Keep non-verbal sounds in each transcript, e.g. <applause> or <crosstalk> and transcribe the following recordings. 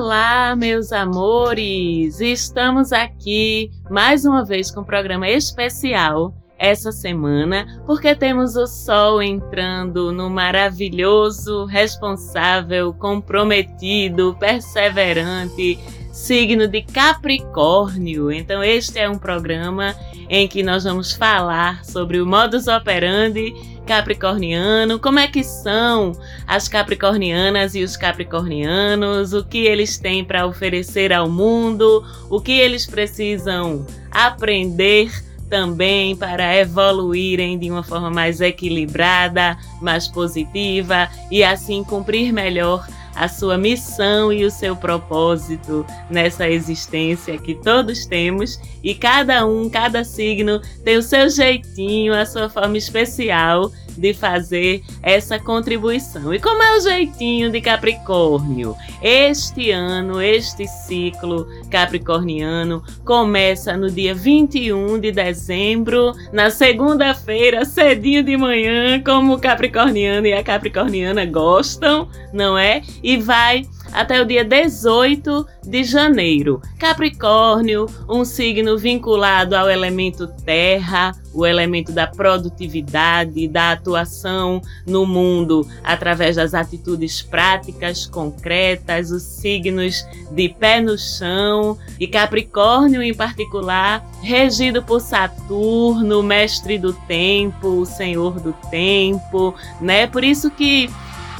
Olá, meus amores! Estamos aqui mais uma vez com um programa especial essa semana, porque temos o Sol entrando no maravilhoso, responsável, comprometido, perseverante signo de Capricórnio. Então, este é um programa em que nós vamos falar sobre o modus operandi capricorniano, como é que são as capricornianas e os capricornianos, o que eles têm para oferecer ao mundo, o que eles precisam aprender também para evoluírem de uma forma mais equilibrada, mais positiva e assim cumprir melhor a sua missão e o seu propósito nessa existência que todos temos e cada um, cada signo tem o seu jeitinho, a sua forma especial de fazer essa contribuição. E como é o jeitinho de Capricórnio? Este ano, este ciclo capricorniano começa no dia 21 de dezembro, na segunda-feira, cedinho de manhã, como o capricorniano e a capricorniana gostam, não é? Vai até o dia 18 de janeiro. Capricórnio, um signo vinculado ao elemento terra, o elemento da produtividade, da atuação no mundo através das atitudes práticas, concretas, os signos de pé no chão e Capricórnio em particular, regido por Saturno, mestre do tempo, o senhor do tempo, né? Por isso que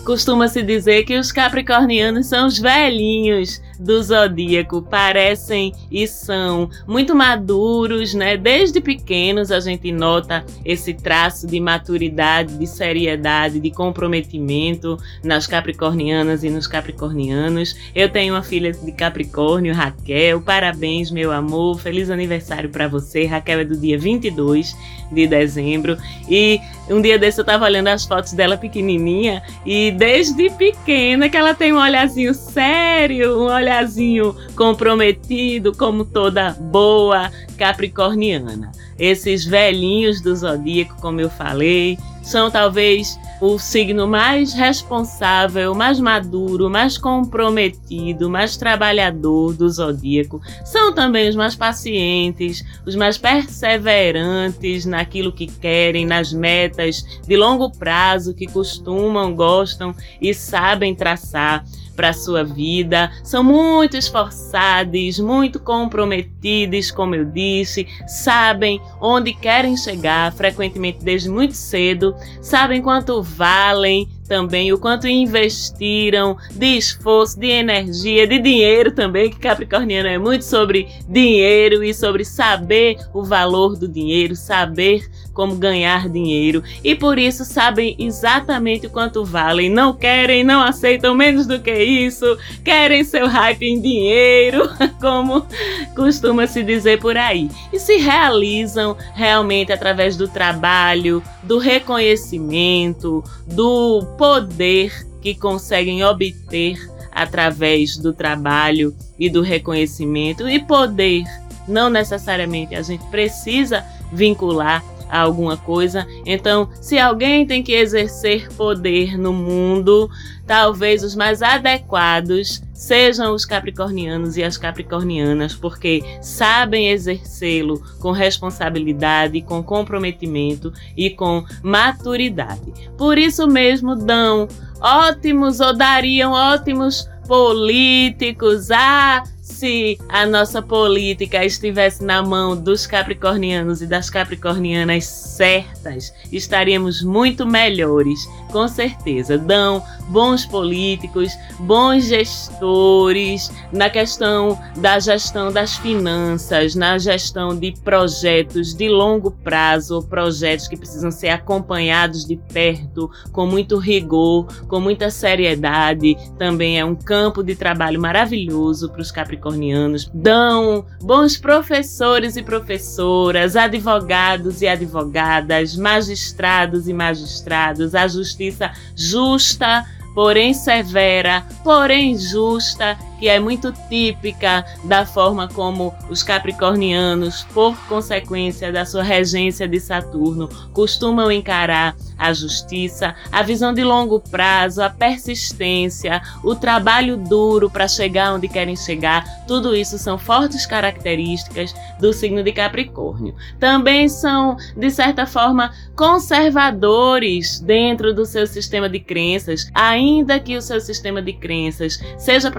Costuma-se dizer que os capricornianos são os velhinhos do zodíaco, parecem e são muito maduros, né? Desde pequenos a gente nota esse traço de maturidade, de seriedade, de comprometimento nas capricornianas e nos capricornianos. Eu tenho uma filha de Capricórnio, Raquel. Parabéns, meu amor. Feliz aniversário para você. Raquel é do dia 22 de dezembro. E um dia desse eu tava olhando as fotos dela pequenininha e desde pequena que ela tem um olhazinho sério, um olhazinho comprometido, como toda boa capricorniana. Esses velhinhos do zodíaco, como eu falei, são talvez o signo mais responsável, mais maduro, mais comprometido, mais trabalhador do zodíaco. São também os mais pacientes, os mais perseverantes naquilo que querem, nas metas de longo prazo que costumam, gostam e sabem traçar para sua vida, são muito esforçados, muito comprometidos, como eu disse, sabem onde querem chegar, frequentemente desde muito cedo, sabem quanto valem também o quanto investiram de esforço, de energia, de dinheiro também, que Capricorniano é muito sobre dinheiro e sobre saber o valor do dinheiro, saber como ganhar dinheiro e por isso sabem exatamente o quanto valem. Não querem, não aceitam menos do que isso, querem seu hype em dinheiro, <laughs> como costuma se dizer por aí. E se realizam realmente através do trabalho, do reconhecimento, do poder que conseguem obter através do trabalho e do reconhecimento. E poder não necessariamente a gente precisa vincular a alguma coisa. Então, se alguém tem que exercer poder no mundo, talvez os mais adequados sejam os capricornianos e as capricornianas, porque sabem exercê-lo com responsabilidade, com comprometimento e com maturidade. Por isso mesmo dão ótimos ou dariam ótimos políticos. Ah, se a nossa política estivesse na mão dos capricornianos e das capricornianas certas, estaríamos muito melhores, com certeza. Dão bons políticos, bons gestores na questão da gestão das finanças, na gestão de projetos de longo prazo, projetos que precisam ser acompanhados de perto, com muito rigor, com muita seriedade. Também é um campo de trabalho maravilhoso para os capricornianos dão bons professores e professoras, advogados e advogadas, magistrados e magistrados, a justiça justa porém severa, porém justa que é muito típica da forma como os capricornianos, por consequência da sua regência de Saturno, costumam encarar a justiça, a visão de longo prazo, a persistência, o trabalho duro para chegar onde querem chegar, tudo isso são fortes características do signo de Capricórnio. Também são, de certa forma, conservadores dentro do seu sistema de crenças, ainda que o seu sistema de crenças seja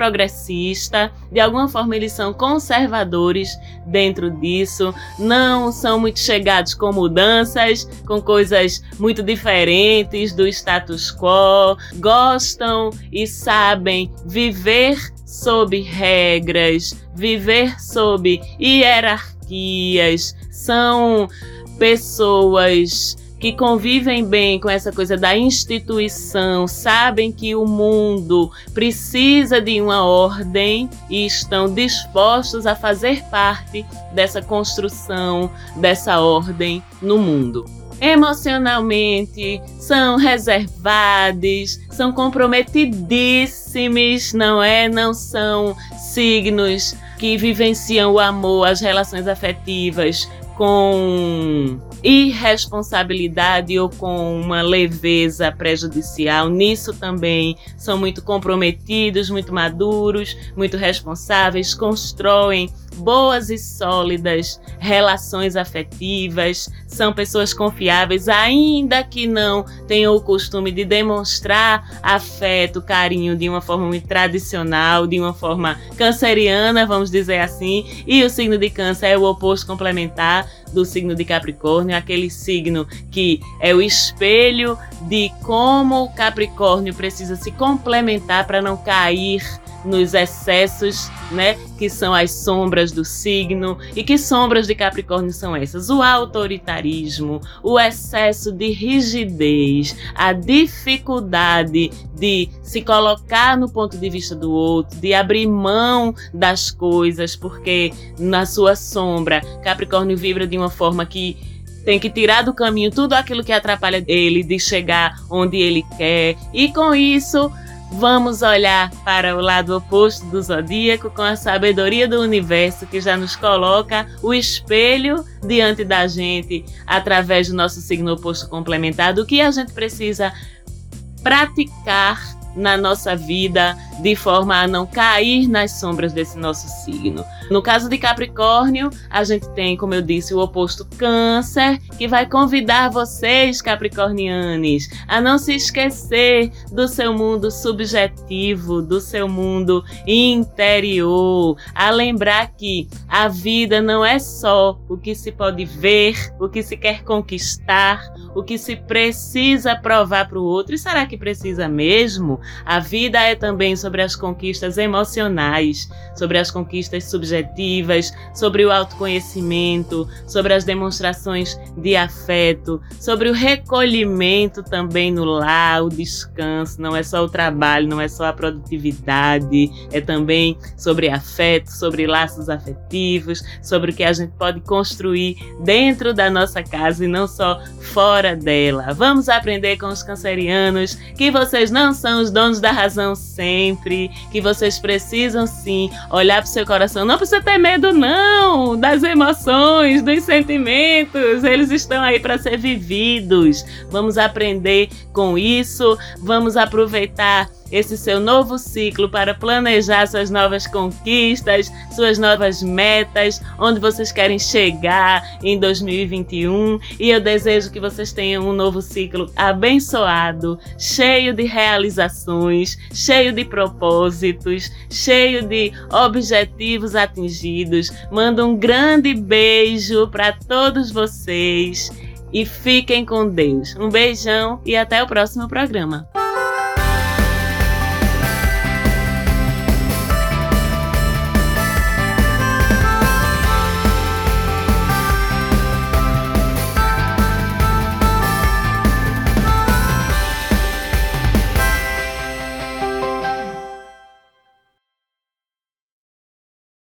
progressista, de alguma forma eles são conservadores dentro disso, não são muito chegados com mudanças, com coisas muito diferentes diferentes do status quo, gostam e sabem viver sob regras, viver sob hierarquias, são pessoas que convivem bem com essa coisa da instituição, sabem que o mundo precisa de uma ordem e estão dispostos a fazer parte dessa construção, dessa ordem no mundo emocionalmente, são reservados, são comprometidíssimos, não é? Não são signos que vivenciam o amor, as relações afetivas com irresponsabilidade ou com uma leveza prejudicial. Nisso também são muito comprometidos, muito maduros, muito responsáveis, constroem boas e sólidas relações afetivas, são pessoas confiáveis, ainda que não tenham o costume de demonstrar afeto, carinho de uma forma muito tradicional, de uma forma canceriana, vamos dizer assim. E o signo de Câncer é o oposto complementar do signo de Capricórnio, aquele signo que é o espelho de como o Capricórnio precisa se complementar para não cair nos excessos, né, que são as sombras do signo. E que sombras de Capricórnio são essas? O autoritarismo, o excesso de rigidez, a dificuldade de se colocar no ponto de vista do outro, de abrir mão das coisas, porque na sua sombra Capricórnio vibra de uma forma que tem que tirar do caminho tudo aquilo que atrapalha ele de chegar onde ele quer. E com isso, Vamos olhar para o lado oposto do zodíaco com a sabedoria do universo que já nos coloca o espelho diante da gente através do nosso signo oposto complementar, do que a gente precisa praticar na nossa vida de forma a não cair nas sombras desse nosso signo. No caso de Capricórnio, a gente tem, como eu disse, o oposto Câncer, que vai convidar vocês, capricornianos, a não se esquecer do seu mundo subjetivo, do seu mundo interior, a lembrar que a vida não é só o que se pode ver, o que se quer conquistar, o que se precisa provar para o outro. E será que precisa mesmo? A vida é também sobre as conquistas emocionais, sobre as conquistas subjetivas, sobre o autoconhecimento, sobre as demonstrações de afeto, sobre o recolhimento também no lar, o descanso. Não é só o trabalho, não é só a produtividade, é também sobre afeto, sobre laços afetivos, sobre o que a gente pode construir dentro da nossa casa e não só fora dela. Vamos aprender com os cancerianos que vocês não são os donos da razão sempre, que vocês precisam sim olhar para o seu coração. Não precisa ter medo, não, das emoções, dos sentimentos. Eles estão aí para ser vividos. Vamos aprender com isso, vamos aproveitar esse seu novo ciclo para planejar suas novas conquistas, suas novas metas, onde vocês querem chegar em 2021. E eu desejo que vocês tenham um novo ciclo abençoado, cheio de realizações, cheio de propósitos, cheio de objetivos atingidos. Mando um grande beijo para todos vocês e fiquem com Deus. Um beijão e até o próximo programa.